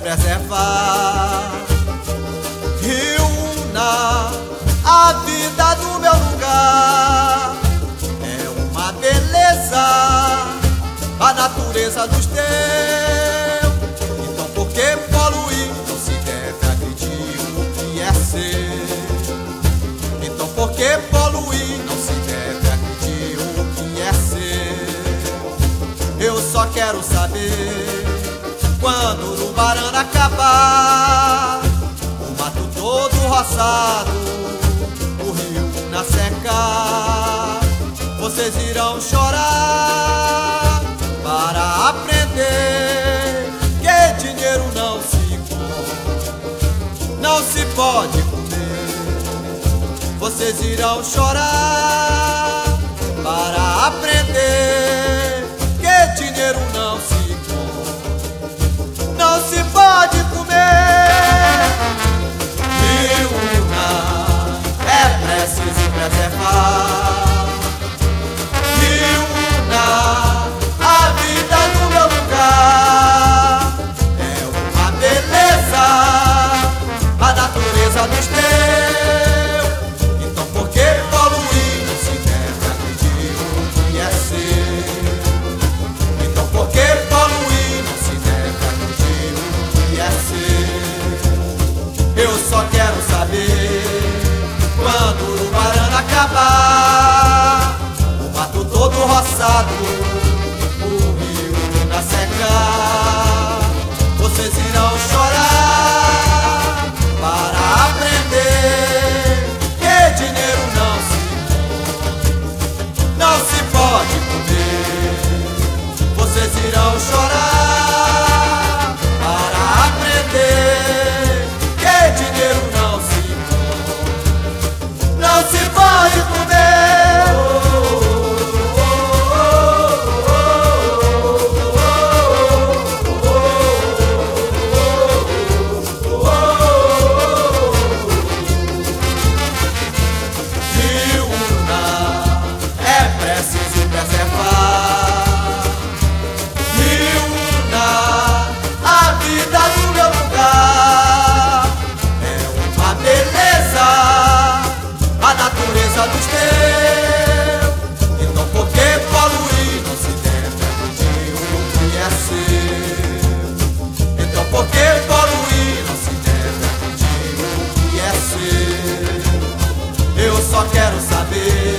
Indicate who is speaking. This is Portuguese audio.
Speaker 1: preservar. Reúna a vida do meu lugar. É uma beleza a natureza dos teus. Então por que poluir? Não se deve agredir o que é seu. Então por que poluir? Não se deve agredir o que é seu. Eu só quero saber quando o Urubarana acabar, o mato todo roçado, o rio na seca, vocês irão chorar para aprender que dinheiro não se come, não se pode comer. Vocês irão chorar quero saber quando o Urubarana acabar, o mato todo roçado, o rio na seca, vocês irão chorar para aprender que dinheiro não se não se pode comer. Vocês irão chorar quero saber